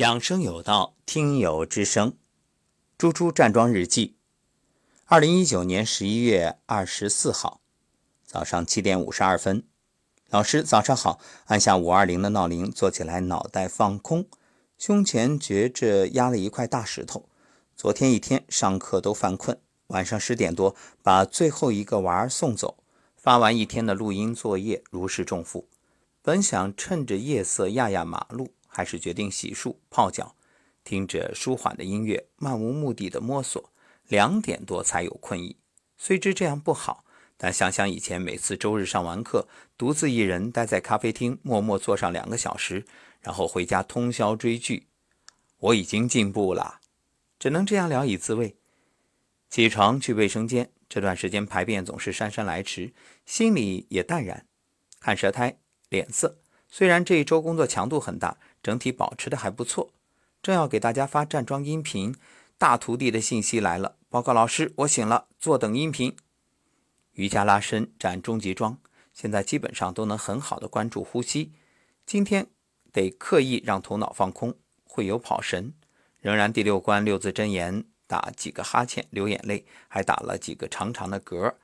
养生有道，听友之声。猪猪站桩日记，二零一九年十一月二十四号早上七点五十二分，老师早上好。按下五二零的闹铃，坐起来，脑袋放空，胸前觉着压了一块大石头。昨天一天上课都犯困，晚上十点多把最后一个娃儿送走，发完一天的录音作业，如释重负。本想趁着夜色压压马路。还是决定洗漱泡脚，听着舒缓的音乐，漫无目的的摸索，两点多才有困意。虽知这样不好，但想想以前每次周日上完课，独自一人待在咖啡厅，默默坐上两个小时，然后回家通宵追剧，我已经进步了，只能这样聊以自慰。起床去卫生间，这段时间排便总是姗姗来迟，心里也淡然，看舌苔、脸色。虽然这一周工作强度很大。整体保持的还不错，正要给大家发站桩音频，大徒弟的信息来了。报告老师，我醒了，坐等音频。瑜伽拉伸站终极桩，现在基本上都能很好的关注呼吸。今天得刻意让头脑放空，会有跑神。仍然第六关六字真言，打几个哈欠，流眼泪，还打了几个长长的嗝。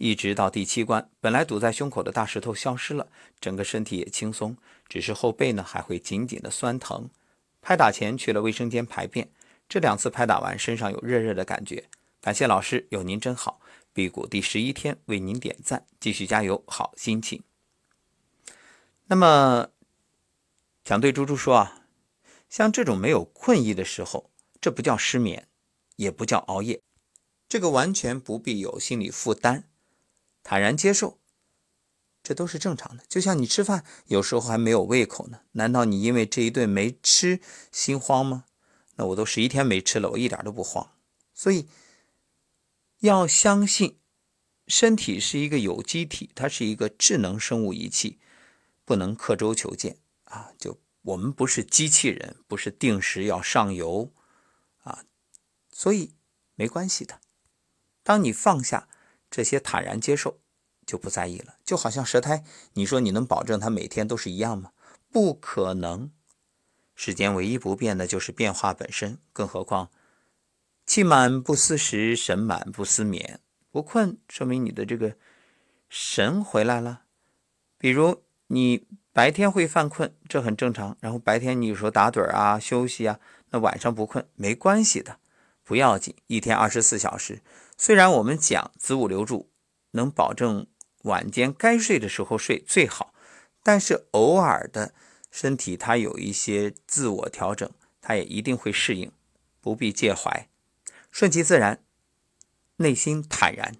一直到第七关，本来堵在胸口的大石头消失了，整个身体也轻松，只是后背呢还会紧紧的酸疼。拍打前去了卫生间排便，这两次拍打完身上有热热的感觉。感谢老师，有您真好。辟谷第十一天，为您点赞，继续加油，好心情。那么想对猪猪说啊，像这种没有困意的时候，这不叫失眠，也不叫熬夜，这个完全不必有心理负担。坦然接受，这都是正常的。就像你吃饭，有时候还没有胃口呢，难道你因为这一顿没吃心慌吗？那我都十一天没吃了，我一点都不慌。所以要相信，身体是一个有机体，它是一个智能生物仪器，不能刻舟求剑啊！就我们不是机器人，不是定时要上油啊，所以没关系的。当你放下。这些坦然接受，就不在意了。就好像舌苔，你说你能保证它每天都是一样吗？不可能。世间唯一不变的就是变化本身。更何况，气满不思食，神满不思眠。不困，说明你的这个神回来了。比如你白天会犯困，这很正常。然后白天你有时候打盹啊、休息啊，那晚上不困没关系的。不要紧，一天二十四小时。虽然我们讲子午流注能保证晚间该睡的时候睡最好，但是偶尔的身体它有一些自我调整，它也一定会适应，不必介怀，顺其自然，内心坦然。